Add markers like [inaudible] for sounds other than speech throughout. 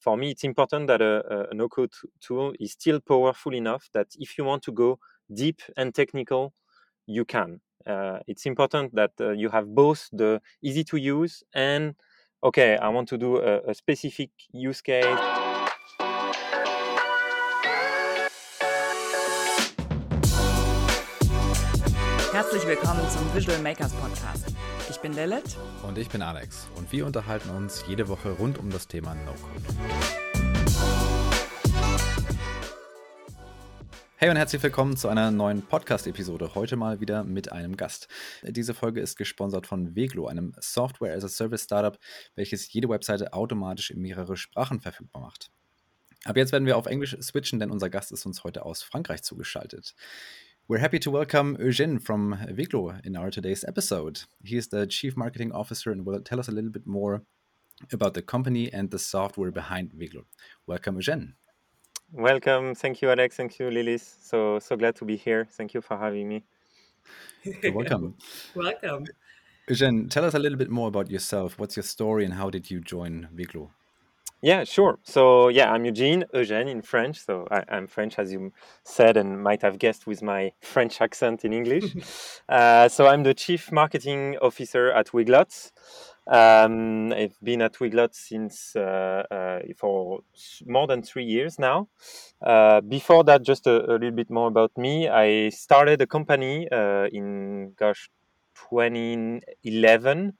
for me, it's important that a, a no-code tool is still powerful enough that if you want to go deep and technical, you can. Uh, it's important that uh, you have both the easy to use and okay, I want to do a, a specific use case. Herzlich willkommen zum Visual Makers Podcast. Ich bin Lilith. Und ich bin Alex. Und wir unterhalten uns jede Woche rund um das Thema No-Code. Hey und herzlich willkommen zu einer neuen Podcast-Episode. Heute mal wieder mit einem Gast. Diese Folge ist gesponsert von Veglo, einem Software-as-a-Service-Startup, welches jede Webseite automatisch in mehrere Sprachen verfügbar macht. Aber jetzt werden wir auf Englisch switchen, denn unser Gast ist uns heute aus Frankreich zugeschaltet. We're happy to welcome Eugene from Weglot in our today's episode. He is the Chief Marketing Officer and will tell us a little bit more about the company and the software behind Weglot. Welcome, Eugene. Welcome. Thank you, Alex. Thank you, Lilis. So so glad to be here. Thank you for having me. You're welcome. [laughs] welcome. Eugene, tell us a little bit more about yourself. What's your story and how did you join Weglot? Yeah, sure. So yeah, I'm Eugene, Eugène in French. So I, am French, as you said, and might have guessed with my French accent in English. [laughs] uh, so I'm the chief marketing officer at Weglot. Um, I've been at Weglot since uh, uh, for more than three years now. Uh, before that, just a, a, little bit more about me. I started a company uh, in gosh 2011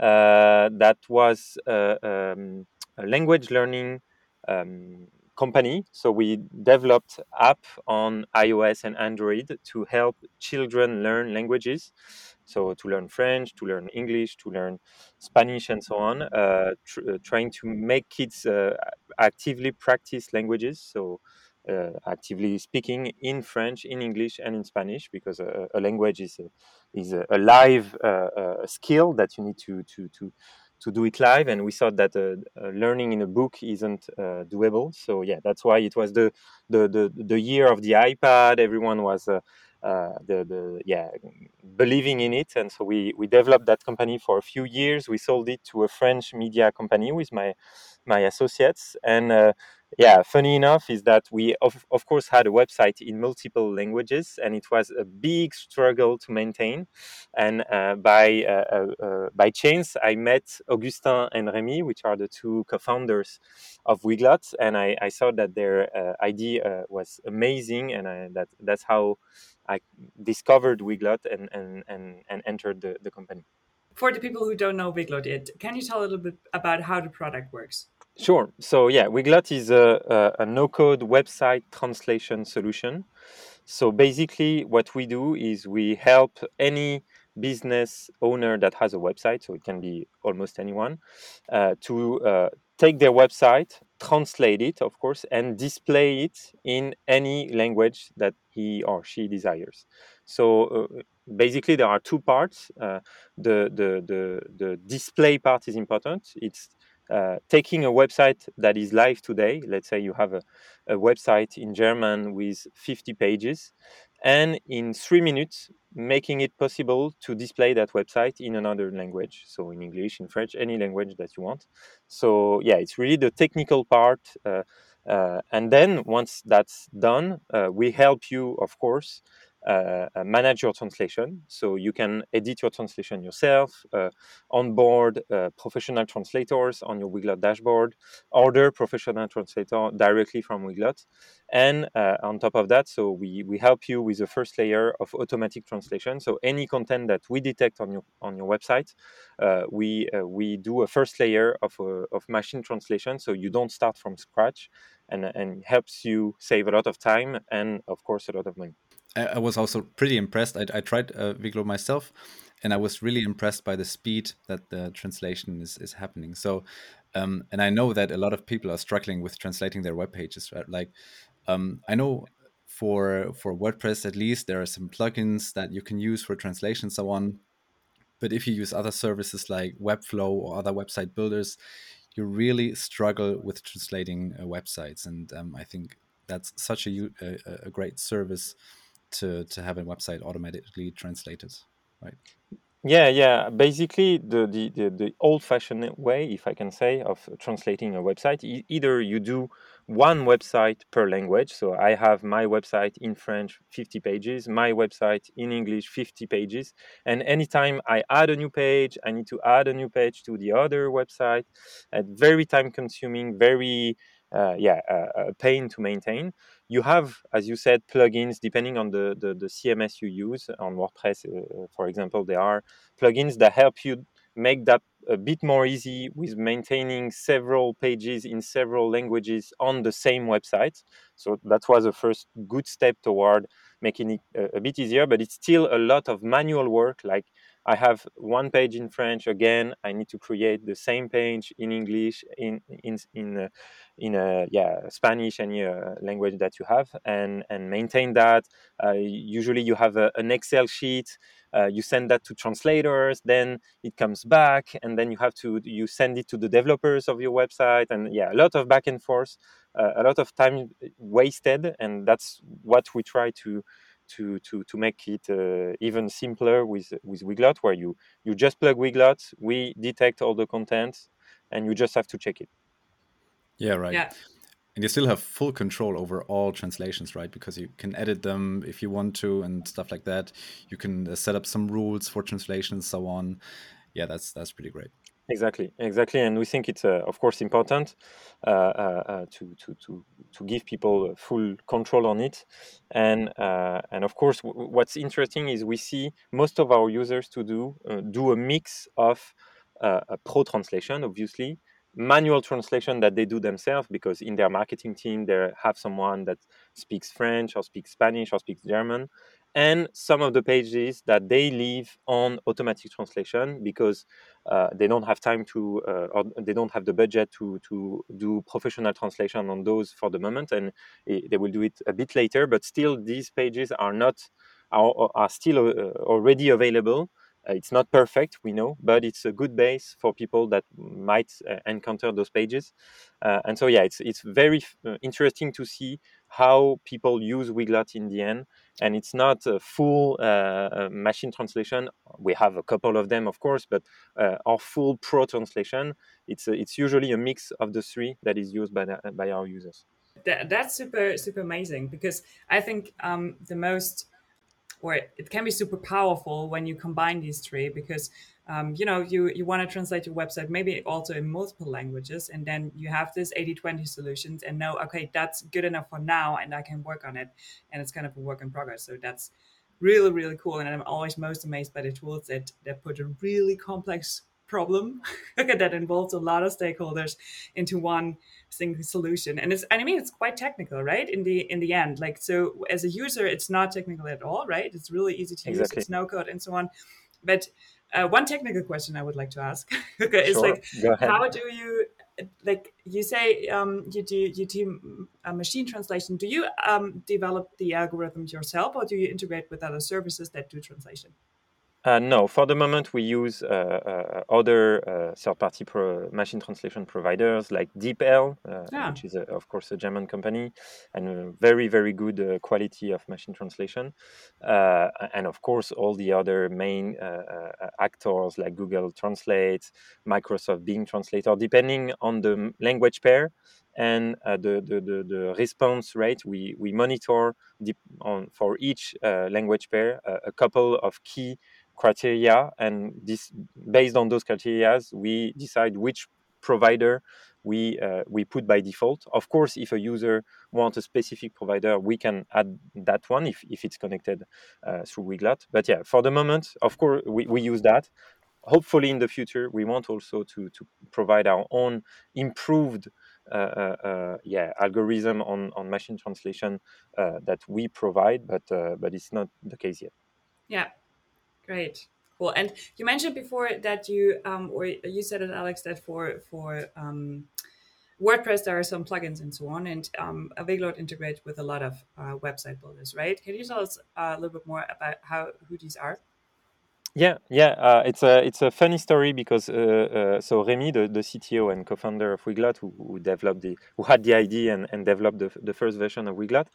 uh, that was um, a language learning um, company. So we developed app on iOS and Android to help children learn languages. So to learn French, to learn English, to learn Spanish, and so on. Uh, tr- uh, trying to make kids uh, actively practice languages. So uh, actively speaking in French, in English, and in Spanish, because a, a language is a, is a, a live uh, uh, skill that you need to to to to do it live and we thought that uh, uh, learning in a book isn't uh, doable. So yeah that's why it was the the the, the year of the ipad. Everyone was uh, the the yeah believing in it. And so we we developed that company for a few years. We sold it to a french media company with my my associates. And uh, yeah funny enough is that we of, of course had a website in multiple languages and it was a big struggle to maintain and uh, by uh, uh, uh by chance i met augustin and remy which are the two co-founders of weglot and i, I saw that their uh, idea uh, was amazing and I, that that's how i discovered weglot and and and, and entered the, the company for the people who don't know Weglot yet, can you tell a little bit about how the product works? Sure. So yeah, Weglot is a, a, a no-code website translation solution. So basically, what we do is we help any business owner that has a website, so it can be almost anyone, uh, to uh, take their website, translate it, of course, and display it in any language that he or she desires. So uh, basically, there are two parts. Uh, the, the the the display part is important. It's uh, taking a website that is live today, let's say you have a, a, website in German with 50 pages, and in three minutes, making it possible to display that website in another language. So, in English, in French, any language that you want. So, yeah, it's really the technical part. Uh, uh, and then once that's done, uh, we help you, of course, uh, uh, manage your translation. So you can edit your translation yourself, uh, onboard uh, professional translators on your Weglot dashboard, order professional translator directly from Weglot. And uh, on top of that, so we, we help you with the first layer of automatic translation. So any content that we detect on your on your website, uh, we we do a first layer of, of machine translation. So you don't start from scratch and, and helps you save a lot of time and of course a lot of money. I was also pretty impressed. I, I tried uh, Weglot myself, and I was really impressed by the speed that the translation is, is happening. So, um, and I know that a lot of people are struggling with translating their web pages. Right? Like, um, I know for for WordPress at least there are some plugins that you can use for translation, so on. But if you use other services like Webflow or other website builders, you really struggle with translating uh, websites. And um, I think that's such a, a, a great service to to have a website automatically translated, right? Yeah, yeah. Basically, the, the, the, the old-fashioned way, if I can say, of translating a website, e- either you do one website per language. So I have my website in French, 50 pages, my website in English, 50 pages. And anytime I add a new page, I need to add a new page to the other website. Uh, very time-consuming, very uh, yeah, uh, a pain to maintain. You have, as you said, plugins depending on the, the, the CMS you use. On WordPress, uh, for example, there are plugins that help you make that a bit more easy with maintaining several pages in several languages on the same website. So that was a first good step toward making it a, a bit easier, but it's still a lot of manual work like I have one page in French again. I need to create the same page in English, in in in uh, in uh, yeah Spanish, any uh, language that you have, and and maintain that. Uh, usually, you have a, an Excel sheet. You send that to translators, then it comes back, and then you have to you send it to the developers of your website, and yeah, a lot of back and forth, a lot of time wasted, and that's what we try to to to to make it uh, even simpler with with Weglot, where you you just plug Weglot, we detect all the content, and you just have to check it. Yeah, right. Yeah. And you still have full control over all translations, right? Because you can edit them if you want to and stuff like that. You can uh, set up some rules for translation and so on. Yeah, that's that's pretty great. Exactly, exactly, and we think it's uh, of course important uh, uh, uh to, to to to give people full control on it, and uh, and of course w- what's interesting is we see most of our users to do uh, do a mix of a pro translation, obviously, manual translation that they do themselves because in their marketing team they have someone that speaks French or speaks Spanish or speaks German, and some of the pages that they leave on automatic translation because uh, they don't have time to uh, or they don't have the budget to to do professional translation on those for the moment and it, they will do it a bit later but still these pages are not are, are still uh, already available uh, it's not perfect, we know, but it's a good base for people that might uh, encounter those pages. Uh, and so, yeah, it's it's very interesting to see how people use Weglot in the end. And it's not a full uh, uh, machine translation. We have a couple of them, of course, but our full pro translation, it's it's usually a mix of the three that is used by the, by our users. That, that's super super amazing because I think um, the most or it can be super powerful when you combine these three because um, you know you you want to translate your website maybe also in multiple languages and then you have this 80-20 solutions and know okay that's good enough for now and i can work on it. And it's kind of a work in progress. So that's really really cool and i'm always most amazed by the tools that that put a really complex problem [laughs] that involves a lot of stakeholders into one single solution. And it's i mean it's quite technical right in the in the end. Like so as a user it's not technical at all right? It's really easy to exactly. use. It's no code and so on. But uh, one technical question i would like to ask. [laughs] Okay, is like how do you like you say um, you do you do a machine translation. Do you um, develop the algorithms yourself or do you integrate with other services that do translation uh, no, for the moment we use uh, uh, other uh, third-party pro- machine translation providers like DeepL, uh, yeah. which is a, of course a German company, and very very good uh, quality of machine translation, and of course all the other main actors like Google Translate, Microsoft Bing Translator, depending on the language pair and uh, the, the, the, the, response rate we, we monitor on, for each uh, language pair uh, a couple of key criteria and this based on those criteria we decide which provider we uh, we put by default. Of course if a user wants a specific provider we can add that one if, if it's connected uh, through Weglot but yeah for the moment of course we, we use that. Hopefully in the future we want also to to provide our own improved uh, uh, uh yeah algorithm on on machine translation uh, that we provide but but it's not the case yet. Yeah Great. Cool. And you mentioned before that you, um, or you said it, Alex, that for for um, WordPress there are some plugins and so on, and um, Weglot integrates with a lot of uh, website builders, right? Can you tell us a little bit more about how who these are? Yeah, yeah, uh, it's a it's a funny story because uh, uh, so Remy, the, the CTO and co-founder of Weglot, who, who developed the who had the idea and, and developed the, the first version of Weglot,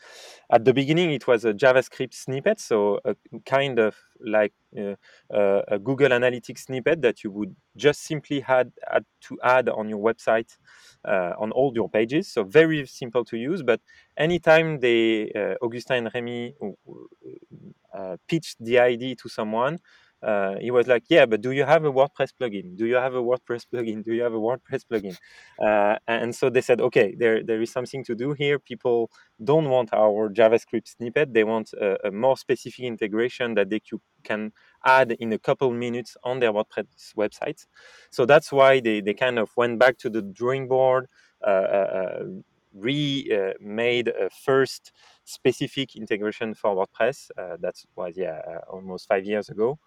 at the beginning it was a JavaScript snippet, so a kind of like uh, uh, a Google Analytics snippet that you would just simply had, had to add on your website uh, on all your pages. So very simple to use, but anytime they Augustin and Remy pitched the idea to someone uh, he was like, "Yeah, but do you have a WordPress plugin? Do you have a WordPress [laughs] plugin? Do you have a WordPress plugin?" Uh, and so they said, "Okay, there there is something to do here. People don't want our JavaScript snippet; they want a, a more specific integration that they can add in a couple minutes on their WordPress website. So that's why they they kind of went back to the drawing board." Uh, uh, uh remade a first specific integration for WordPress. Uh, that was yeah uh, almost five years ago,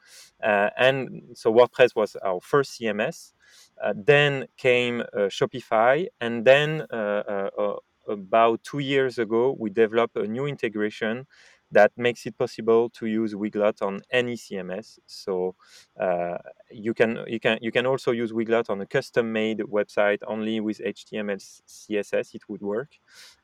uh, and so WordPress was our first CMS. Uh, then came uh, Shopify, and then about two years ago we developed a new integration that makes it possible to use Weglot on any CMS. So uh, you can you can you can also use Weglot on a custom-made website only with HTML CSS. It would work,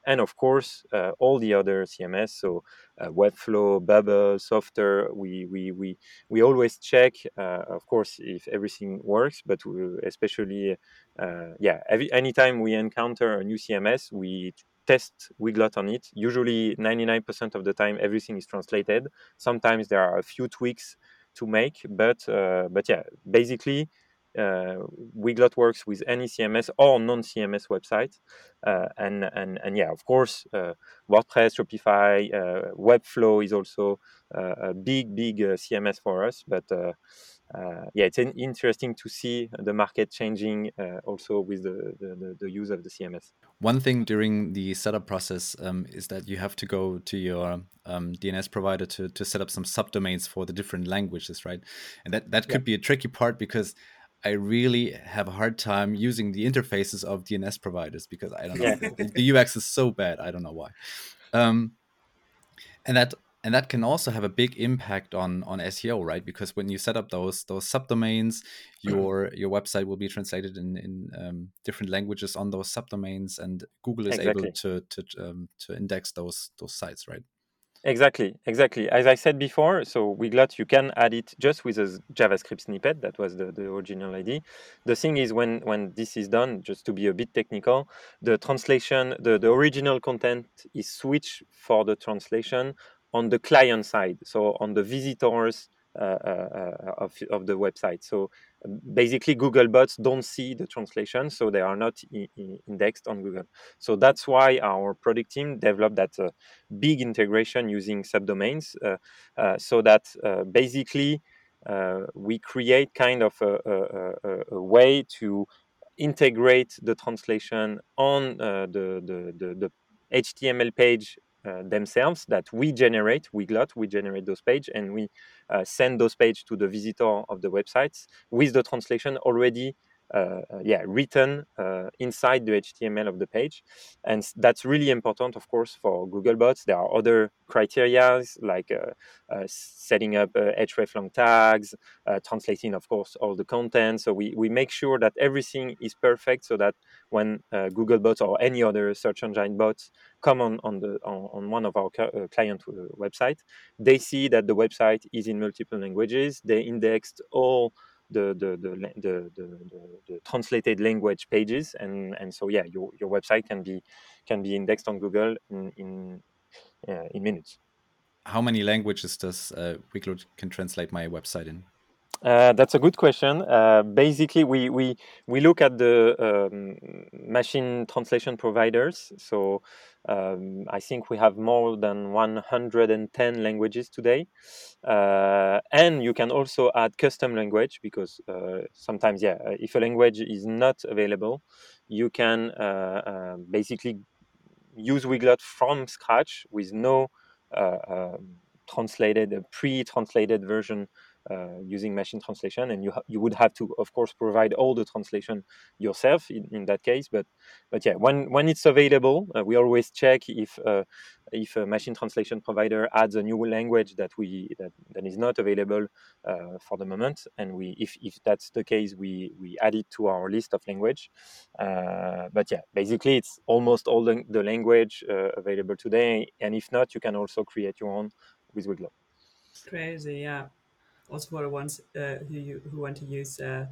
and of course uh, all the other CMS. So uh, Webflow, Bubble, Softr. We we we we always check, uh, of course, if everything works. But especially, uh, yeah, every, anytime we encounter a new CMS, we test Weglot on it. Usually, 99% of the time, everything is translated. Sometimes there are a few tweaks to make, but uh, but yeah, basically, uh, Weglot works with any CMS or non-CMS website, uh, and and and yeah, of course, uh, WordPress, Shopify, uh, Webflow is also uh, a big big CMS for us, but uh, yeah, it's interesting to see the market changing uh, also with the, the, the, use of the CMS. One thing during the setup process um, is that you have to go to your um, DNS provider to, to set up some subdomains for the different languages, right? And that, that could yeah. be a tricky part because I really have a hard time using the interfaces of DNS providers because I don't know, yeah. the, the, UX is so bad. I don't know why. Um, and that and that can also have a big impact on on SEO, right? Because when you set up those those subdomains, your your website will be translated in in um, different languages on those subdomains, and Google is exactly. able to to um, to index those those sites, right? Exactly, exactly. As I said before, so Weglot, you can add it just with a JavaScript snippet. That was the, the original idea. The thing is, when when this is done, just to be a bit technical, the translation, the, the original content is switched for the translation on the client side, so on the visitors uh, uh, of, of the website. So basically, Google bots don't see the translation, so they are not indexed on Google. So that's why our product team developed that uh, big integration using subdomains, uh, uh, so that uh, basically we create kind of a, a, a, way to integrate the translation on the, the, the, the HTML page uh, themselves that we generate, Weglot, we generate those pages and we uh, send those pages to the visitor of the websites with the translation already uh, uh, Uh, uh, yeah written uh, inside the HTML of the page, and that's really important, of course, for Googlebots. There are other criteria like uh, setting up hreflang tags, translating, of course, all the content. So we, we make sure that everything is perfect, so that when Googlebots or any other search engine bots come on on the on, on one of our client website, they see that the website is in multiple languages. They indexed all the the, the, the, the, the translated language pages and and so yeah your, your website can be can be indexed on google in in, uh, in minutes. How many languages does uh, can translate my website in uh, that's a good question. Uh, basically, we, we, we look at the um, machine translation providers. So um, I think we have more than 110 languages today. Uh, and you can also add custom language because uh, sometimes, yeah, uh, if a language is not available, you can uh, basically use Weglot from scratch with no um, translated, pre-translated version uh, using machine translation, and you you would have to, of course, provide all the translation yourself in, in that case. But but yeah, when when it's available, uh, we always check if uh, if a machine translation provider adds a new language that we that, that is not available uh, for the moment, and we if, if that's the case, we we add it to our list of language. Uh, but yeah, basically it's almost all the, the language uh, available today, and if not, you can also create your own with Weglot. Crazy, yeah. Also for the ones uh, who who want to use uh,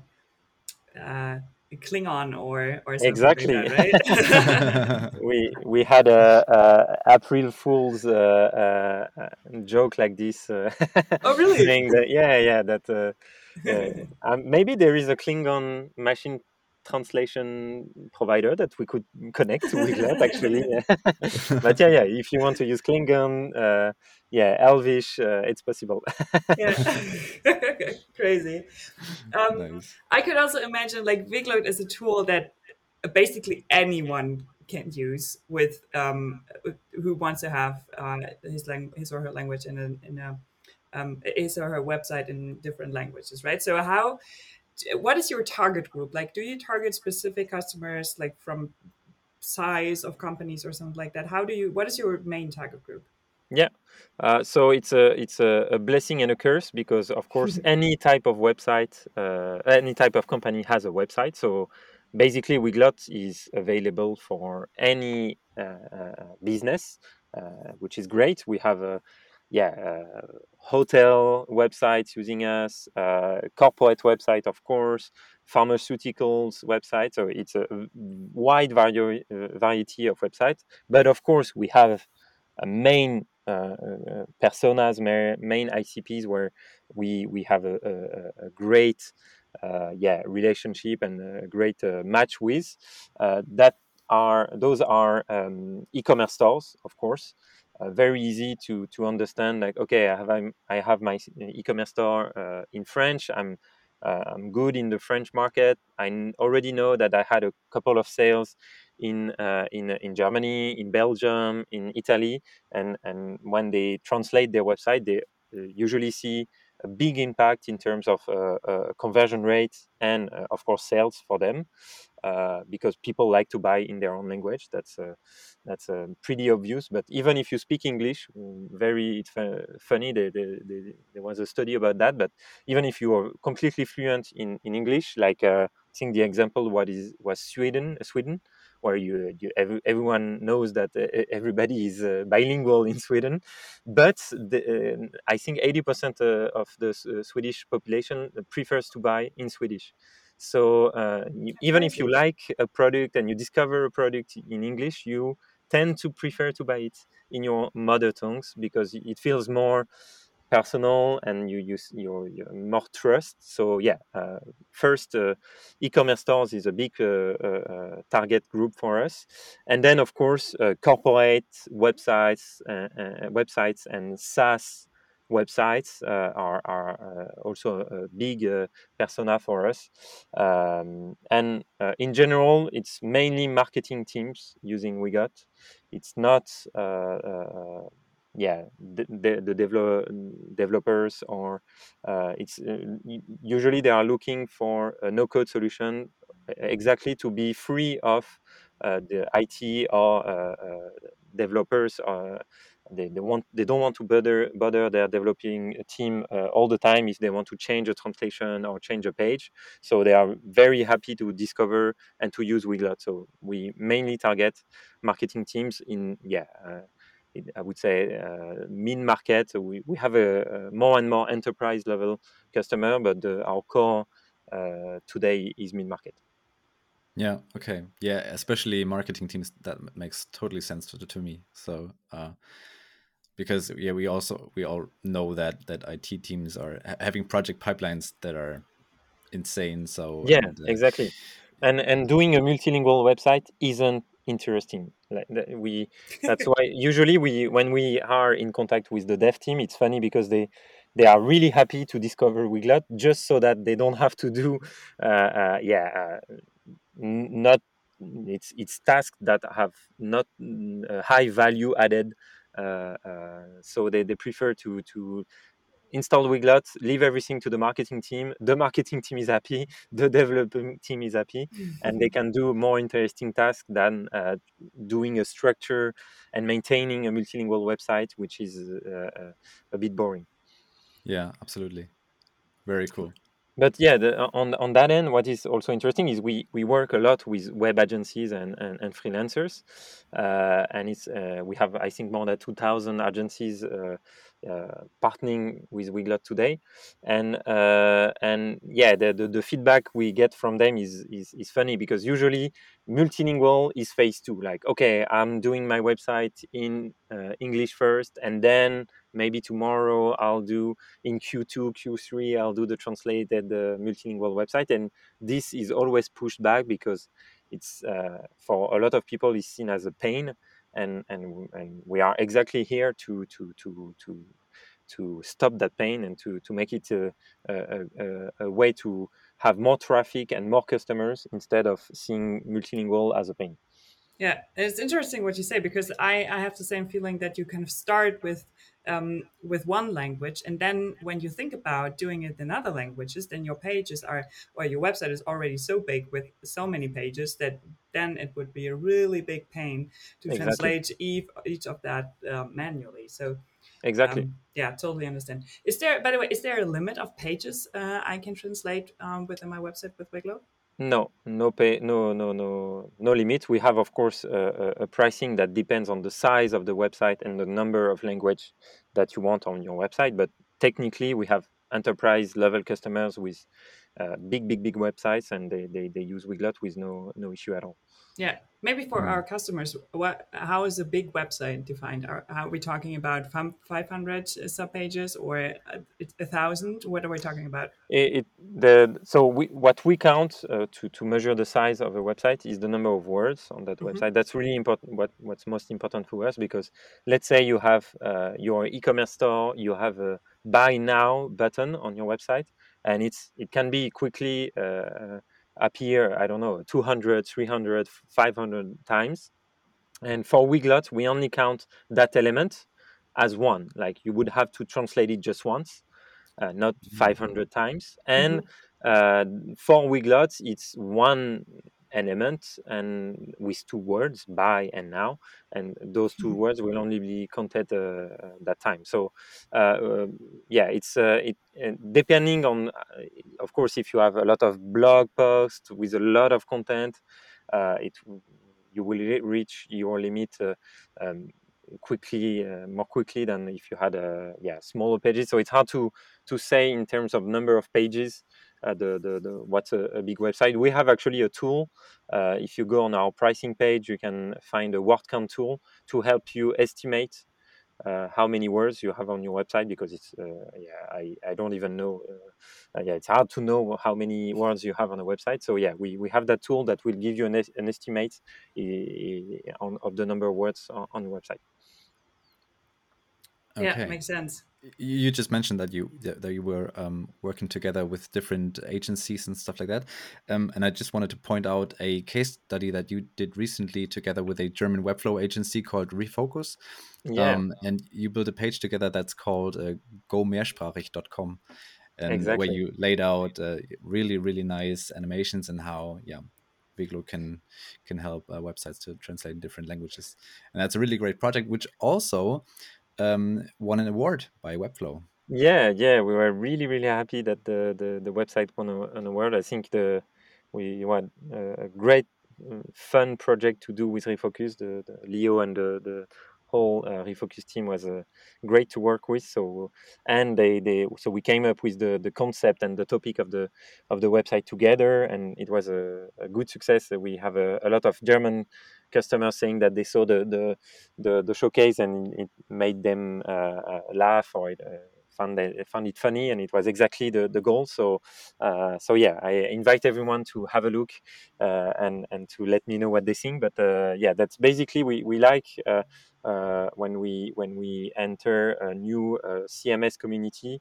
uh, Klingon or or exactly like that, right? [laughs] we we had a, a April Fool's uh, uh, joke like this. Uh, oh really? [laughs] that yeah yeah that uh, [laughs] um, maybe there is a Klingon machine translation provider that we could connect with that actually. [laughs] But yeah yeah if you want to use klingon uh, yeah elvish uh, it's possible. [laughs] Yeah. [laughs] Crazy. Um, nice. i could also imagine like Weglot is a tool that basically anyone can use with um, who wants to have uh, his lang- his or her language in a, in a um, his or her website in different languages right? So how what is your target group? Like do you target specific customers like from size of companies or something like that? How do you what is your main target group? Yeah. Uh, so it's a it's a, a, blessing and a curse because of course [laughs] any type of website uh, any type of company has a website. So basically Weglot is available for any uh, uh business uh, which is great. We have a yeah, uh, hotel websites using us, uh, corporate website, of course, pharmaceuticals website. So it's a wide vari- uh, variety of websites. But of course, we have a main uh, uh, personas, main ICPs where we we have a, a, a great uh, yeah relationship and a great match with. that are those are um, e-commerce stores, of course uh, very easy to to understand like okay i have I'm, i have my e-commerce store uh, in french. I'm uh, i'm good in the french market. I already know that i had a couple of sales in uh, in in germany in belgium in italy. And and when they translate their website they uh, usually see a big impact in terms of uh, conversion rate and of course sales for them uh, because people like to buy in their own language. That's uh, that's uh, pretty obvious. But even if you speak English, mm, very it's funny. They, they, they, there was a study about that. But even if you are completely fluent in, in English, like uh, I think the example what is was Sweden, Sweden, where you, you every, everyone knows that everybody is uh, bilingual in Sweden, but the, uh, I think 80% of the Swedish population prefers to buy in Swedish. So uh, even if you like a product and you discover a product in English, you tend to prefer to buy it in your mother tongues because it feels more personal and you use your, your more trust. So yeah, uh, first uh, e-commerce stores is a big uh, uh, uh target group for us, and then of course corporate websites, websites and SaaS websites uh, are, are uh, also a big uh, persona for us. Um, and in general, it's mainly marketing teams using Weglot. It's not yeah the, the, the develop, developers or uh, it's uh, usually they are looking for a no code solution exactly to be free of uh, the IT or developers they, they want they don't want to bother bother their developing team uh, all the time if they want to change a translation or change a page. So they are very happy to discover and to use Weglot so we mainly target marketing teams in yeah uh, I would say uh, mid market. We, we have a, a, more and more enterprise level customer, but the, our core uh, today is mid market. Yeah. Okay. Yeah. Especially marketing teams. That makes totally sense to, to me. So, uh, because yeah we also we all know that that IT teams are having project pipelines that are insane so yeah and, uh, exactly and and doing a multilingual website isn't interesting like we [laughs] that's why usually we when we are in contact with the dev team it's funny because they they are really happy to discover Weglot just so that they don't have to do uh, uh, yeah uh, not it's it's tasks that have not high value added uh, uh, so they, they prefer to to install Weglot, leave everything to the marketing team. The marketing team is happy, the developing team is happy, and they can do more interesting tasks than uh, doing a structure and maintaining a multilingual website, which is uh, uh a bit boring. Yeah, absolutely. Very cool but yeah the, on on that end what is also interesting is we we work a lot with web agencies and and, and freelancers uh, and it's uh, we have i think more than 2000 agencies uh, uh, partnering with Weglot today, and uh, and yeah, the, the, the feedback we get from them is, is is funny because usually multilingual is phase two. Like, okay, I'm doing my website in uh, English first, and then maybe tomorrow I'll do in Q2, Q3, I'll do the translated uh, multilingual website. And this is always pushed back because it's uh, for a lot of people is seen as a pain and and and we are exactly here to to to to to stop that pain and to to make it a, a, a, a way to have more traffic and more customers instead of seeing multilingual as a pain. Yeah, it's interesting what you say because I, I have the same feeling that you kind of start with um, with one language, and then when you think about doing it in other languages, then your pages are or your website is already so big with so many pages that then it would be a really big pain to exactly. translate each, each of that uh, manually. So exactly, um, yeah, totally understand. Is there, by the way, is there a limit of pages uh, I can translate um, within my website with Weglot? No, no pay, no, no, no, no limit. We have, of course, a, a, pricing that depends on the size of the website and the number of language that you want on your website. But technically, we have enterprise level customers with uh, big, big, big websites, and they, they, they use Weglot with no no issue at all. Yeah, maybe for mm. our customers, what how is a big website defined? Are, are we talking about 500 sub pages or a, a, thousand? What are we talking about? It, it the so we, what we count uh, to to measure the size of a website is the number of words on that mm-hmm. website. That's really important. What what's most important for us because let's say you have uh, your e-commerce store, you have a buy now button on your website, and it's it can be quickly uh, appear, I don't know, 200, 300, 500 times. And for Weglot, we only count that element as one. Like you would have to translate it just once, uh, not mm-hmm. 500 times. And mm-hmm. uh, for Weglot, it's one element and with two words by and now and those 2 mm-hmm. words will only be counted uh, uh that time so uh, um, yeah it's uh, it depending on of course if you have a lot of blog posts with a lot of content it you will reach your limit um, quickly uh, more quickly than if you had a yeah smaller pages so it's hard to to say in terms of number of pages uh, the, the, the what's a, a, big website. We have actually a tool. Uh, if you go on our pricing page, you can find a word count tool to help you estimate uh, how many words you have on your website because it's uh, yeah I, I don't even know uh, yeah it's hard to know how many words you have on a website so yeah we, we have that tool that will give you an, an estimate on, of the number of words on, on your website okay. yeah makes sense you just mentioned that you that you were um, working together with different agencies and stuff like that, um, and I just wanted to point out a case study that you did recently together with a German webflow agency called Refocus. Yeah. Um, and you built a page together that's called uh, gomehrsprachig.com, and exactly. where you laid out uh, really really nice animations and how yeah Weglot can can help uh, websites to translate in different languages, and that's a really great project, which also um, won an award by Webflow. Yeah, yeah, we were really, really happy that the the, the website won an award. I think the we had a great, uh, fun project to do with Refocus. The, the Leo and the, the whole uh, Refocus team was uh, great to work with. So and they, they so we came up with the, the concept and the topic of the of the website together, and it was a, a good success. We have a, a lot of German customers saying that they saw the the the, the showcase and it made them uh, uh laugh or it, uh, found it, found it funny and it was exactly the, the goal. So uh, so yeah i invite everyone to have a look uh, and and to let me know what they think. But uh, yeah that's basically we, we like when we when we enter a new cms community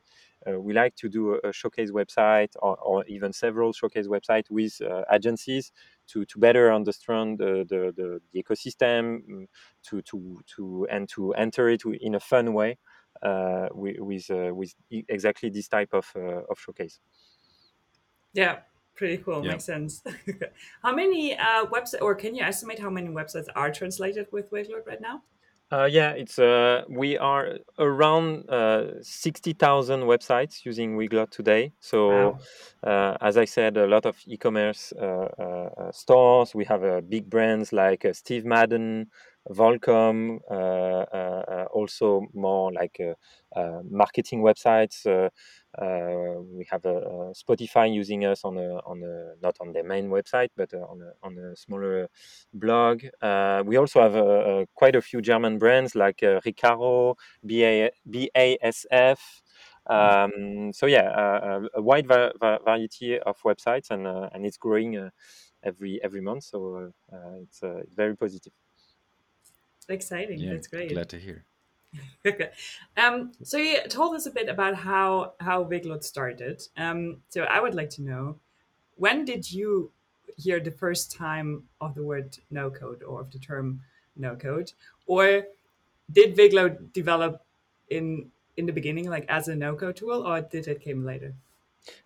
we like to do a, showcase website or, or, even several showcase websites with agencies to, to better understand the, the, the, the ecosystem mm, to, to, to and to enter it in a fun way uh, with with, uh, with exactly this type of uh, of showcase. Yeah, pretty cool. Yeah. Makes sense. [laughs] how many uh, websites, or can you estimate how many websites are translated with Weglot right now? Uh, yeah, it's uh, we are around uh, sixty thousand websites using Weglot today. So, wow. Uh, as I said, a lot of e-commerce uh, uh, stores. We have big brands like Steve Madden, Volcom, also more like marketing websites uh, we have Spotify using us on a on a not on their main website, but uh, on a on a smaller blog. Uh, we also have quite a few German brands like Recaro, BA, BASF. Um, so yeah, uh, a wide va- va- variety of websites, and uh, and it's growing uh, every every month. So it's it's very positive. Exciting! Yeah, That's great. Glad to hear. [laughs] um, so you told us a bit about how how Weglot started. Um, so I would like to know when did you hear the first time of the word no code or of the term no code, or did Weglot develop in in the beginning like as a no code tool, or did it came later?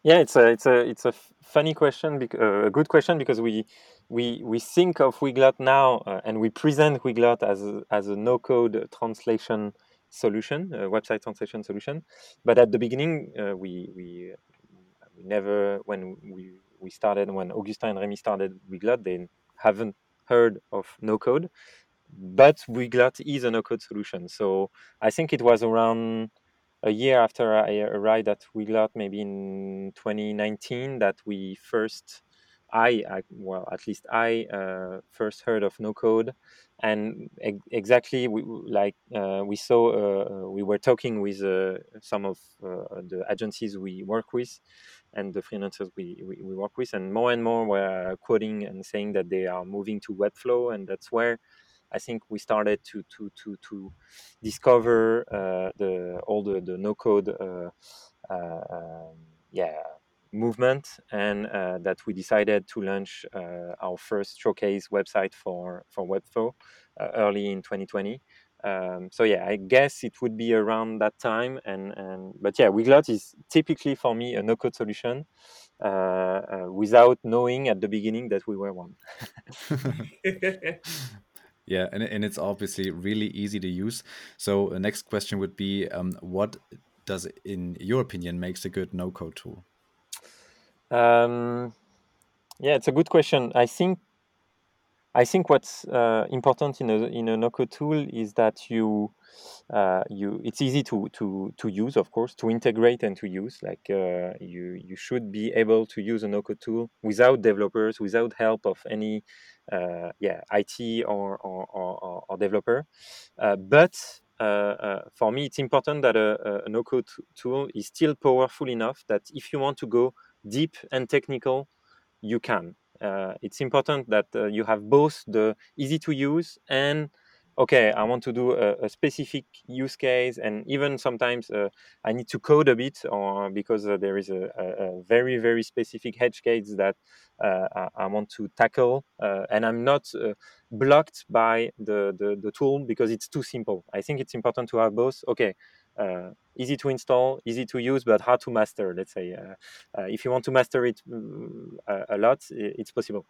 Yeah, it's a it's a it's a funny question, uh, a good question because we we we think of Weglot now uh, and we present Weglot as a, as a no code translation solution, a website translation solution. But at the beginning, uh, we we we never when we we started when Augustin and Remy started Weglot, they haven't heard of no code. But Weglot is a no code solution. So I think it was around a year after I arrived at Weglot, maybe in 2019, that we first, I, I well, at least I uh, first heard of no code, and ex- exactly we, like uh, we saw, uh, uh, we were talking with uh, some of uh, the agencies we work with, and the freelancers we, we, we work with, and more and more were quoting and saying that they are moving to Webflow, and that's where I think we started to to to to discover uh, the all the the no code uh, uh, um, yeah movement and uh, that we decided to launch uh, our first showcase website for for Webflow uh, early in 2020. Um, so yeah, I guess it would be around that time. And, and but yeah, Weglot is typically for me a no-code solution without knowing at the beginning that we were one. [laughs] [laughs] [laughs] Yeah, and, and it's obviously really easy to use. So the next question would be, um, what does, in your opinion, makes a good no-code tool? Um, yeah, it's a good question. I think I think what's uh, important in a in a no-code tool is that you uh, you it's easy to to to use, of course, to integrate and to use. Like uh, you you should be able to use a no-code tool without developers, without help of any uh, yeah IT or or, or, or developer. Uh, but uh, for me, it's important that a, a no-code tool is still powerful enough that if you want to go deep and technical, you can uh, it's important that uh, you have both the easy to use and okay i want to do a, a specific use case and even sometimes uh, i need to code a bit or because uh, there is a, a, very very specific hedge case that uh, I, I, want to tackle uh, and i'm not blocked by the, the, the tool because it's too simple. I think it's important to have both. Okay uh, easy to install, easy to use, but hard to master. Let's say uh, uh, if you want to master it uh, a lot, it's possible.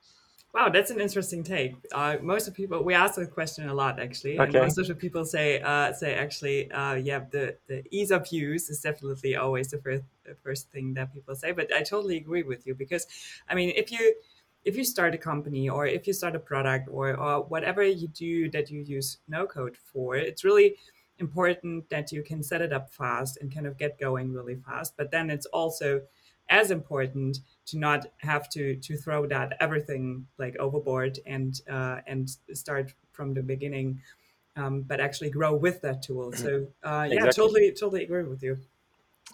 Wow, that's an interesting take. Uh, most of people we ask the question a lot actually, and most of the people say uh, say actually, uh, yeah, the, the ease of use is definitely always the first the first thing that people say. But I totally agree with you because, I mean, if you if you start a company or if you start a product or, or whatever you do that you use no code for, it's really important that you can set it up fast and kind of get going really fast. But then it's also as important to not have to to throw that everything like overboard and uh, and start from the beginning, um, but actually grow with that tool. So uh, yeah, exactly. totally totally agree with you.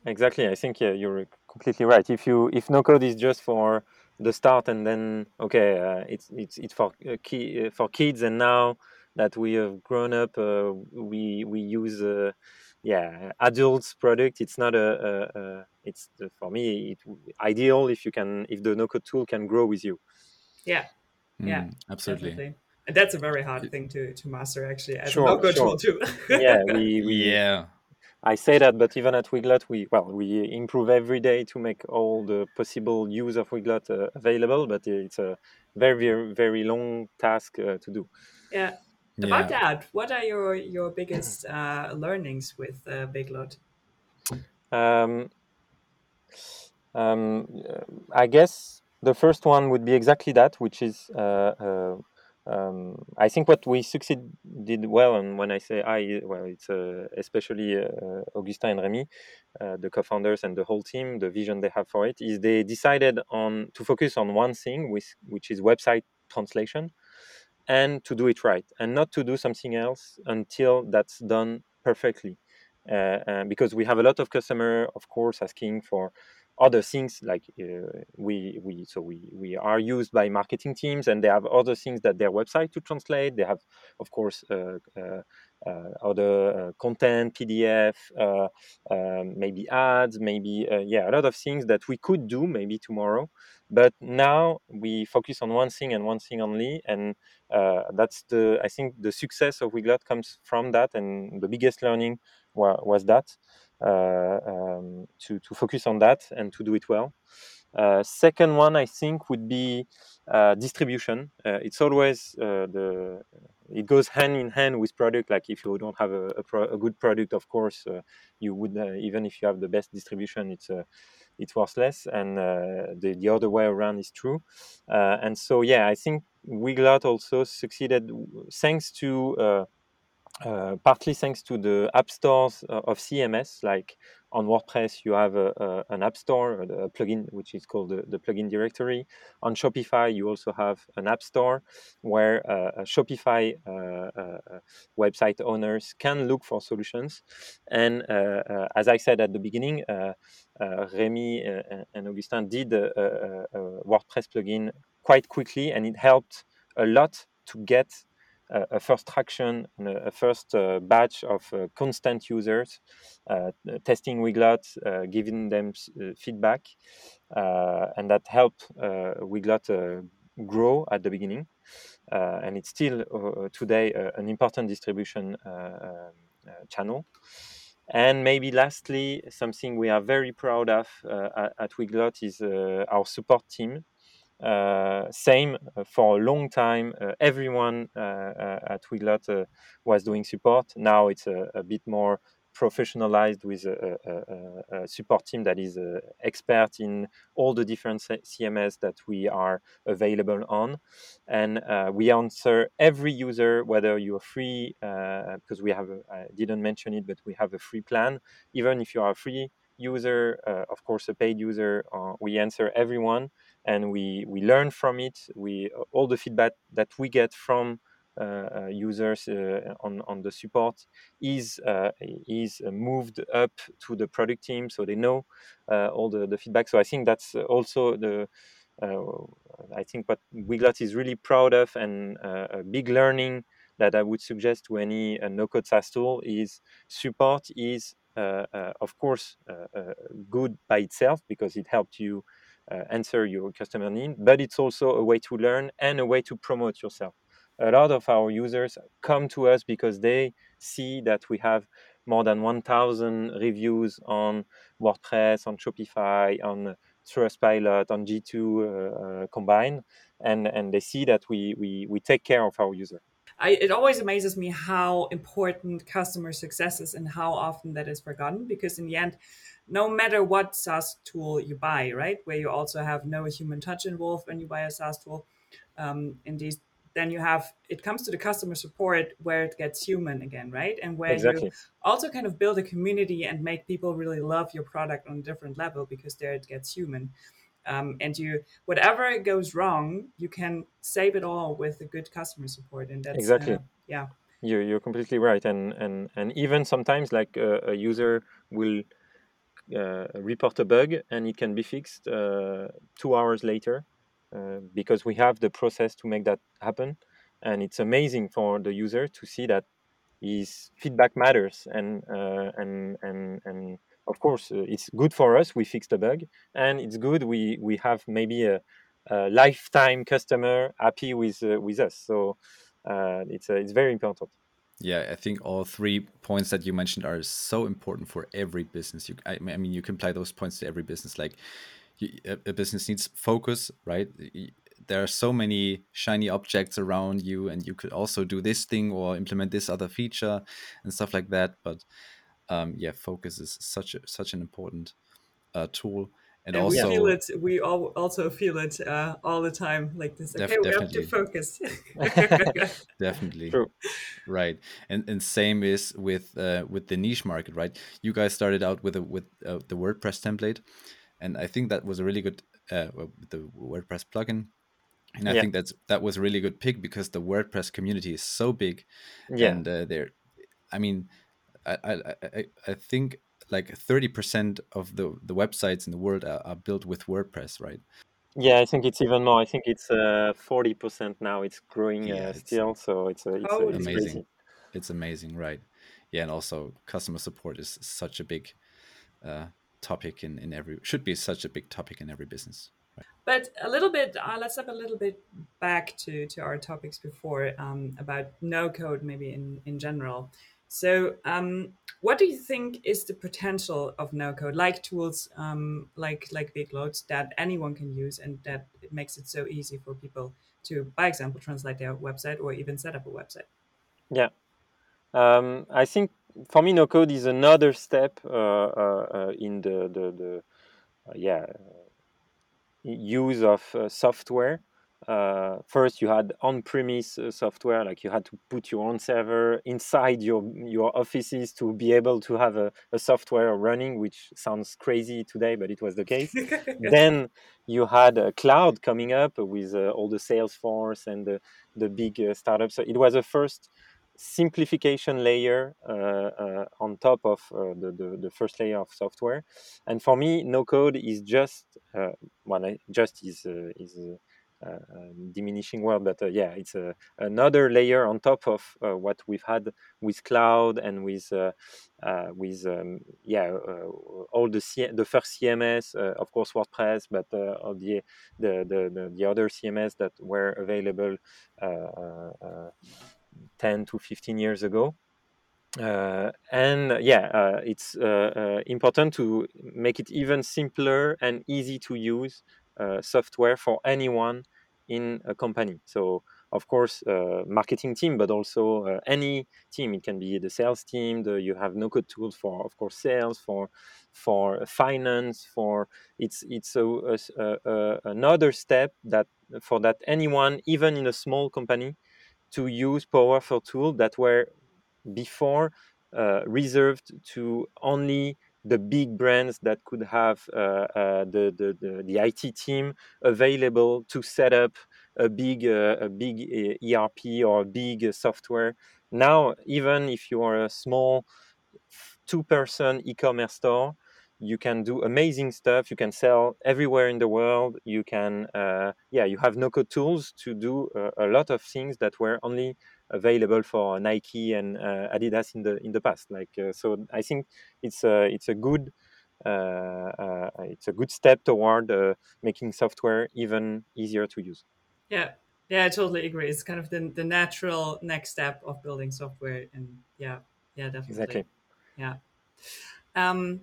Exactly, I think yeah, you're completely right. If you if no code is just for the start and then okay, uh, it's it's it's for uh, key, uh, for kids and now that we have grown up, uh, we we use uh, yeah adults product. It's not a, a, a it's for me it, ideal if you can if the no code tool can grow with you. Yeah, yeah, mm, absolutely. Definitely. And that's a very hard thing to, to master actually as sure, a no code sure. tool too. [laughs] yeah, we, [laughs] we yeah I say that, but even at Weglot, we well we improve every day to make all the possible use of Weglot uh, available. But it's a very very very long task uh, to do. Yeah. Yeah. About that, what are your your biggest [laughs] uh, learnings with uh, Weglot? Um, um, I guess the first one would be exactly that, which is uh, uh, um, I think what we succeeded did well, and when I say I, well, it's uh, especially uh, Augustin and Remy, uh, the co-founders and the whole team. The vision they have for it is they decided on to focus on one thing, which which is website translation, and to do it right, and not to do something else until that's done perfectly. Uh, because we have a lot of customer, of course, asking for other things like uh, we we so we we are used by marketing teams and they have other things that their website to translate they have of course uh, uh, uh other uh, content pdf uh, um, maybe ads maybe yeah a lot of things that we could do maybe tomorrow but now we focus on one thing and one thing only and that's the i think the success of Weglot comes from that and the biggest learning wa- was that uh, um, to, to focus on that and to do it well. Uh, second one, I think, would be uh, distribution. it's always the it goes hand in hand with product. Like if you don't have a, a, pro, a good product, of course, you would even if you have the best distribution, it's it's worthless and uh, the, the other way around is true. Uh, and so yeah i think weglot also succeeded thanks to uh, uh, partly thanks to the app stores uh, of CMS, like on WordPress, you have a, a, an app store, a plugin which is called the, the, plugin directory. On Shopify, you also have an app store where uh, Shopify uh, uh, website owners can look for solutions. And uh, as I said at the beginning, Remy and Augustin did a, a WordPress plugin quite quickly, and it helped a lot to get a first traction, a first uh, batch of uh, constant users, uh, testing Weglot, giving them feedback, and that helped Weglot grow at the beginning. and it's still today an important distribution channel. And maybe lastly, something we are very proud of uh, at, Weglot is uh, our support team. Uh, same uh, for a long time. Uh, everyone at Weglot was doing support. Now it's a, a bit more professionalized with a, a, a, support team that is uh, expert in all the different CMS that we are available on. And uh, we answer every user, whether you're free, uh, because we have, I didn't mention it, but we have a free plan. Even if you are a free user, of course, a paid user, we answer everyone and we we learn from it. We all the feedback that we get from uh, uh, users uh, on on the support is is moved up to the product team, so they know all the, the feedback. So I think that's also the I think what Weglot is really proud of and a big learning that I would suggest to any uh, no-code SaaS tool is support is uh, uh, of course good by itself because it helped you uh, answer your customer need, but it's also a way to learn and a way to promote yourself. A lot of our users come to us because they see that we have more than 1,000 reviews on WordPress, on Shopify, on Trustpilot, on G2 uh, uh, combined, and, and they see that we, we, we take care of our user. I, it always amazes me how important customer success is and how often that is forgotten because in the end no matter what SaaS tool you buy, right? Where you also have no human touch involved when you buy a SaaS tool. Um, in these, then you have it comes to the customer support where it gets human again, right? And where exactly. you also kind of build a community and make people really love your product on a different level because there it gets human. Um, and you whatever goes wrong, you can save it all with a good customer support, and that's exactly uh, yeah. You're, you're completely right, and and and even sometimes like a, a user will uh, report a bug and it can be fixed uh, two hours later uh, because we have the process to make that happen. And it's amazing for the user to see that his feedback matters and and and and of course uh, it's good for us we fix the bug. And it's good we we have maybe a, a lifetime customer happy with uh, with us. So uh, it's it's very important Yeah, I think all three points that you mentioned are so important for every business. You, I, mean, you can apply those points to every business. Like, a business needs focus, right? There are so many shiny objects around you, and you could also do this thing or implement this other feature and stuff like that. But um, yeah, focus is such a, such an important uh, tool and, and also we feel it we all also feel it uh, all the time like this okay we have to focus [laughs] definitely True. right and and same is with uh, with the niche market right you guys started out with a with uh, the wordpress template and i think that was a really good uh, the wordpress plugin and i yeah. think that's that was a really good pick because the wordpress community is so big yeah. and uh, they're i mean I, I i i think like 30% of the, the websites in the world are, are built with WordPress, right? Yeah, I think it's even more. I think it's uh, 40% now. It's growing yeah, uh, it's, still. So it's, uh, it's, oh, it's amazing. Crazy. It's amazing, right? Yeah, and also customer support is such a big uh, topic in, in every, should be such a big topic in every business. Right? But a little bit, uh, let's step a little bit back to, to our topics before um, about no code, maybe in, in general. So, um, what do you think is the potential of no code, like tools um, like like Weglot that anyone can use, and that it makes it so easy for people to, by example, translate their website or even set up a website? Yeah, um, I think for me, no code is another step uh, uh, uh in the the, the uh, yeah use of uh, software uh, first you had on-premise uh, software like you had to put your own server inside your your offices to be able to have a, a software running which sounds crazy today but it was the case. [laughs] Then you had a cloud coming up with uh, all the salesforce and the, the big uh, startups. So it was a first simplification layer uh, uh, on top of uh, the, the, the, first layer of software. And for me no code is just well just is is uh, um, Um, diminishing word, but uh, yeah, it's a, another layer on top of uh, what we've had with cloud and with uh, uh, with um, yeah all the C- the first CMS, of course WordPress, but all the, the, the the other CMS that were available 10 to 15 years ago. Uh, and yeah, uh, it's uh, important to make it even simpler and easy to use software for anyone in a company. So of course, uh, marketing team, but also uh, any team. It can be the sales team. The, you have no-code tools for, of course, sales, for for finance. For it's it's a, a, a, another step that for that anyone, even in a small company, to use powerful tools that were before uh, reserved to only the big brands that could have uh, uh, the, the, the, the, IT team available to set up a big, uh, a big ERP or a big software. Now, even if you are a small two person e commerce store, you can do amazing stuff. You can sell everywhere in the world. You can, uh, yeah, you have no code tools to do a lot of things that were only available for Nike and uh, Adidas in the in the past. Like uh, so, I think it's a it's a good uh, it's a good step toward making software even easier to use. Yeah, yeah, I totally agree. It's kind of the the natural next step of building software, and yeah, yeah, definitely. Exactly. Yeah. Um,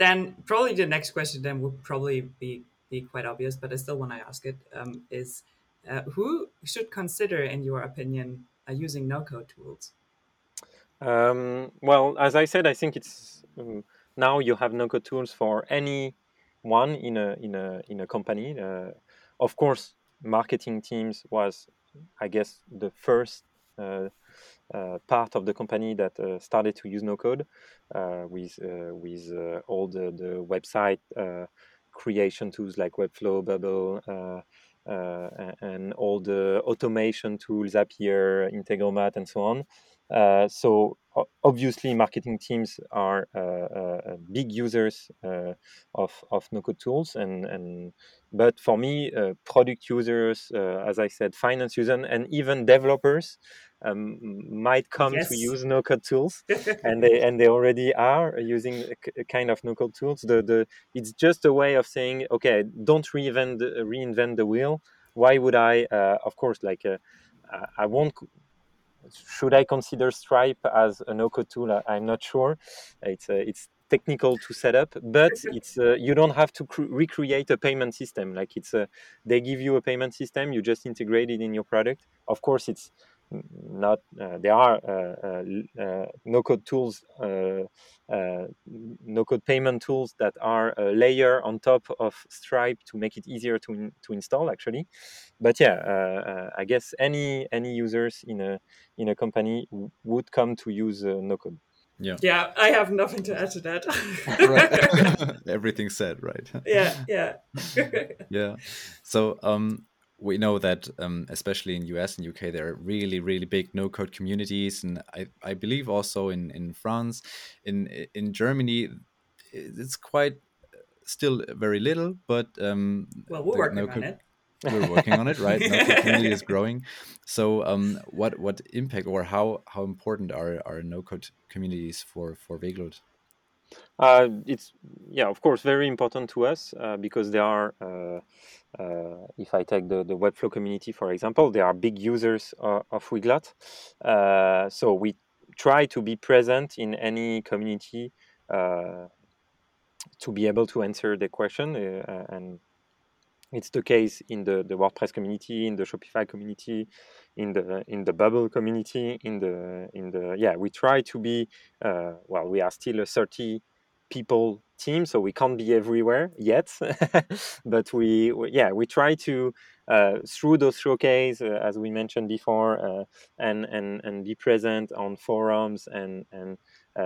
then probably the next question then would probably be be quite obvious, but I still want to ask it. Um, is uh, who should consider, in your opinion, uh, using no-code tools? Um, well, as I said, I think it's um, now you have no-code tools for any one in a in a in a company. Uh, of course, marketing teams was, I guess, the first uh, part of the company that uh, started to use no-code uh, with uh, with all the the website creation tools like Webflow, Bubble uh, and all the automation tools, Zapier, Integromat, and so on. Uh, so obviously, marketing teams are uh, big users of of no-code tools, and and but for me, product users, as I said, finance users, and even developers um, might come yes. to use no-code tools, [laughs] and they and they already are using a, kind of no-code tools. The the it's just a way of saying, okay, don't reinvent the, reinvent the wheel. Why would I? Uh, of course, like uh, I won't should I consider Stripe as a no-code tool? I'm not sure. It's it's technical to set up, but [laughs] it's uh, you don't have to recreate a payment system. Like it's a, they give you a payment system, you just integrate it in your product. Of course, it's not uh, there are uh, uh, uh no code tools uh, no code payment tools that are a layer on top of stripe to make it easier to in, to install actually but yeah i guess any any users in a in a company would come to use no code yeah. Yeah i have nothing to add to that. [laughs] [laughs] Everything said right. Yeah yeah. [laughs] Yeah. So um we know that um, especially in US and UK there are really really big no code communities. And I, I believe also in, in France in in Germany it's quite still very little but um, well we're working no on it we're working on it right no code [laughs] community is growing so um, what what impact or how how important are are no code communities for for Weglot uh, it's yeah of course very important to us uh, because there are uh, uh, if I take the, the Webflow community, for example, they are big users of, of Weglot. Uh, so we try to be present in any community uh, to be able to answer the question. Uh, and it's the case in the, the WordPress community, in the Shopify community, in the in the Bubble community, in the in the yeah. We try to be uh, well. We are still a thirty people team, so we can't be everywhere yet. [laughs] but we, we, yeah, we try to uh, through those showcase, uh, as we mentioned before, uh, and and and be present on forums and and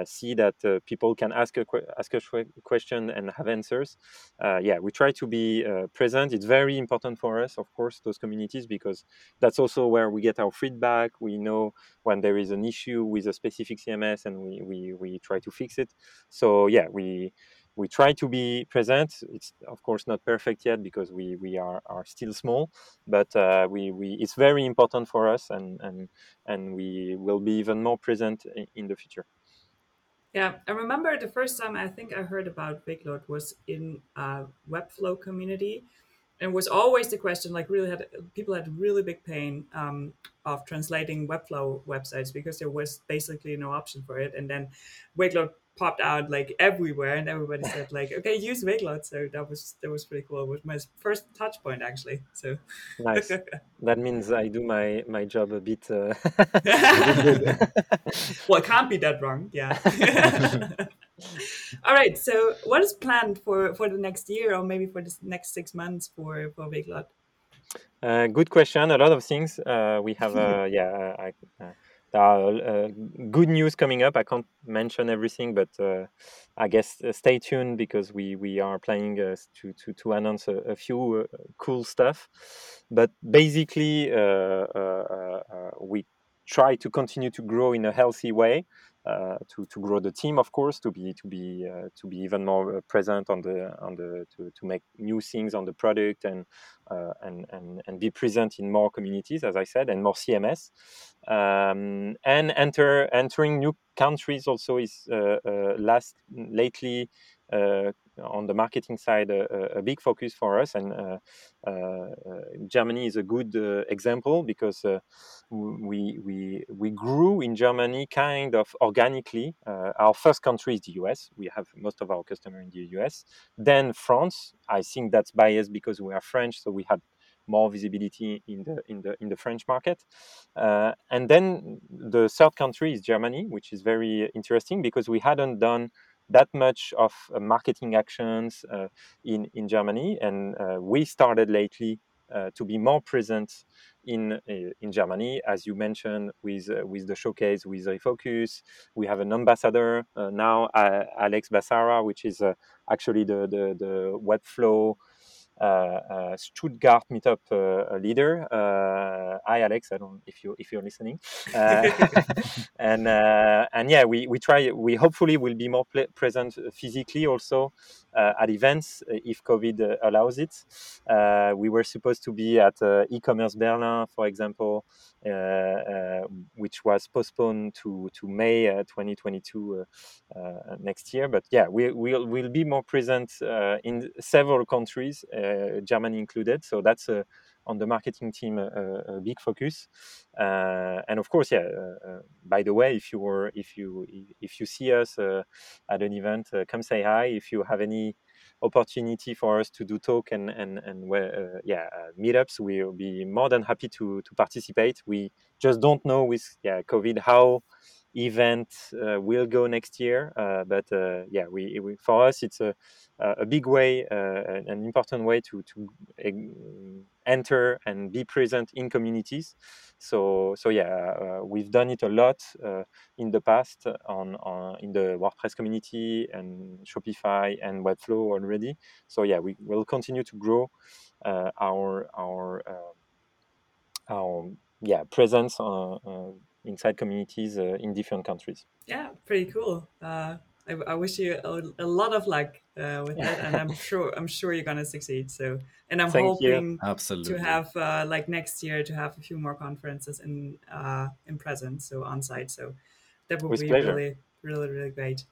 see that uh, people can ask a ask a question and have answers. Uh, yeah, we try to be present. It's very important for us, of course, those communities because that's also where we get our feedback. We know when there is an issue with a specific CMS, and we we we try to fix it. So yeah, we we try to be present. It's of course not perfect yet because we we are, are still small, but uh, we, we it's very important for us, and and and we will be even more present in the future. Yeah, I remember the first time I think I heard about Weglot was in a Webflow community, and was always the question like really had people had really big pain um, of translating Webflow websites because there was basically no option for it, and then Weglot popped out like everywhere and everybody said like okay use Weglot so that was that was pretty cool. It was my first touch point actually so. Nice. [laughs] That means I do my my job a bit uh... [laughs] well it can't be that wrong yeah. [laughs] All right so what is planned for for the next year or maybe for the next six months for for Weglot uh, good question. A lot of things. Uh, we have uh, yeah I, uh, there are uh, good news coming up. I can't mention everything, but uh, I guess uh, stay tuned because we we are planning to to to announce a, a few cool stuff. But basically, we try to continue to grow in a healthy way. Uh, to, to grow the team, of course, to be to be uh, to be even more present on the on the to, to make new things on the product and uh, and and and be present in more communities, as I said, and more CMS, um, and enter entering new countries also is last lately uh, Uh, on the marketing side a, a, big focus for us and uh, uh, Germany is a good example because we, we, we grew in Germany kind of organically. our first country is the US. We have most of our customer in the US. Then France. I think that's biased because we are French, so we had more visibility in the in the in the French market. Uh, and then the third country is Germany, which is very interesting because we hadn't done that much of uh, marketing actions uh, in in Germany, and uh, we started lately uh, to be more present in uh, in Germany, as you mentioned, with uh, with the showcase with Refocus. We have an ambassador now, Alex Bassara, which is actually the the, the Webflow Uh, uh, Stuttgart meetup uh, uh leader. hi, Alex. I don't if you if you're listening. [laughs] and and yeah, we we try. We hopefully will be more present physically also at events if COVID allows it. we were supposed to be at e-commerce Berlin, for example, Uh, uh, which was postponed to to May uh, 2022 next year. But yeah, we will will be more present in several countries uh, Germany included. So that's a, on the marketing team a, a big focus. and of course, yeah. by the way, if you were if you if you see us at an event, come say hi. If you have any opportunity for us to do talk and and and uh, yeah uh, meetups, we'll be more than happy to to participate. We just don't know with yeah COVID how event uh, will go next year. Uh, but uh, yeah, we, we, for us it's a a big way, an important way to to enter and be present in communities. So so yeah, we've done it a lot in the past on, on in the WordPress community and Shopify and Webflow already. So yeah, we will continue to grow our our our yeah presence uh, uh, inside communities uh, in different countries. Yeah, pretty cool. Uh, I, I, wish you a, a lot of luck uh, with that, and I'm [laughs] sure I'm sure you're gonna succeed. So, and I'm Thank hoping Absolutely. to have uh, like next year to have a few more conferences in uh, in presence, so on site. So that would with be pleasure. really, really, really great.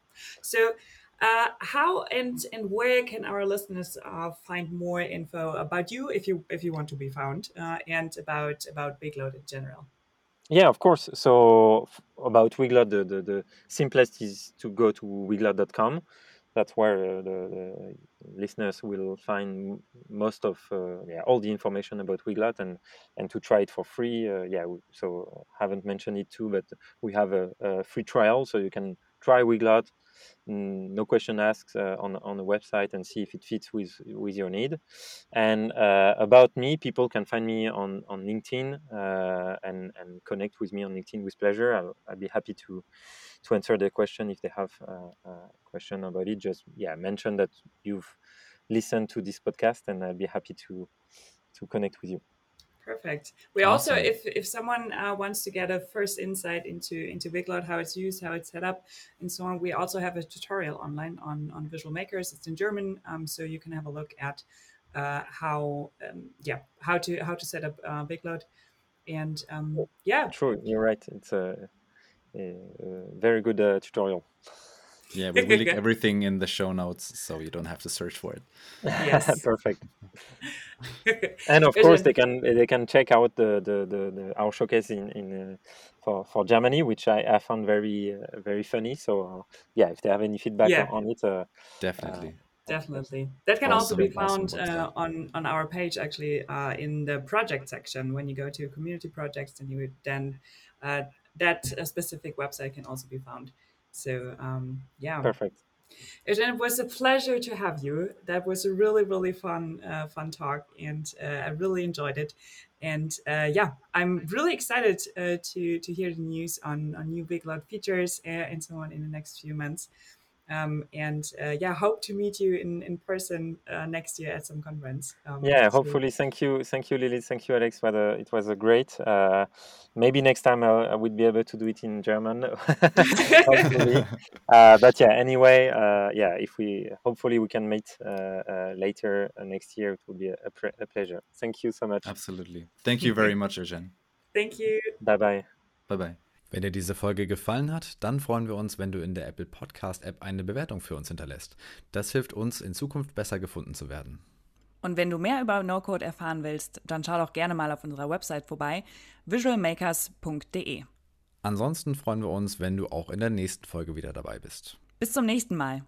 So. Uh, how and and where can our listeners uh, find more info about you if you if you want to be found uh, and about about Weglot in general? Yeah, of course. So about Weglot, the, the, the, simplest is to go to weglot.com. That's where uh, the, the, listeners will find most of uh, yeah all the information about Weglot and and to try it for free. Uh, yeah, so haven't mentioned it too, but we have a, a free trial, so you can try Weglot Mm, no question asked uh, on on the website and see if it fits with with your need. And uh, about me, people can find me on on LinkedIn uh, and and connect with me on LinkedIn with pleasure. I'll, I'll be happy to to answer their question if they have a question about it. Just yeah, mention that you've listened to this podcast, and I'll be happy to to connect with you. Perfect. We awesome. also, if if someone uh, wants to get a first insight into into Weglot, how it's used, how it's set up, and so on, we also have a tutorial online on on Visual Makers. It's in German, um, so you can have a look at uh, how um, yeah how to how to set up uh, Weglot, and um, yeah. True, you're right. It's a, a, a very good uh, tutorial. Yeah, we will link [laughs] everything in the show notes so you don't have to search for it. Yes, [laughs] perfect. [laughs] and of course, they can they can check out the the, the, the our showcase in in uh, for for Germany, which I, I found very uh, very funny. So uh, yeah, if they have any feedback yeah. on it, uh, definitely. Definitely. That can awesome, also be found awesome uh, on on our page actually uh, in the project section. When you go to community projects, and you would then that specific website can also be found. So um, yeah, perfect. It was a pleasure to have you. That was a really, really fun, uh, fun talk, and uh, I really enjoyed it. And uh, yeah, I'm really excited uh, to to hear the news on on new Big Weglot features uh, and so on in the next few months. Um, and uh, yeah, hope to meet you in in person uh, next year at some conference. Um, yeah, hopefully. Thank you, thank you, Lilith. Thank you, Alex. For the, it was a great. Uh, maybe next time I'll, I would be able to do it in German. [laughs] hopefully, [laughs] uh, but yeah. Anyway, uh, yeah. If we hopefully we can meet uh, later next year, it will be a, a, pleasure. Thank you so much. Absolutely. Thank you very much, Eugene. Thank you. Bye bye. Bye bye. Wenn dir diese Folge gefallen hat, dann freuen wir uns, wenn du in der Apple Podcast App eine Bewertung für uns hinterlässt. Das hilft uns, in Zukunft besser gefunden zu werden. Und wenn du mehr über No-Code erfahren willst, dann schau doch gerne mal auf unserer Website vorbei, visualmakers.de. Ansonsten freuen wir uns, wenn du auch in der nächsten Folge wieder dabei bist. Bis zum nächsten Mal.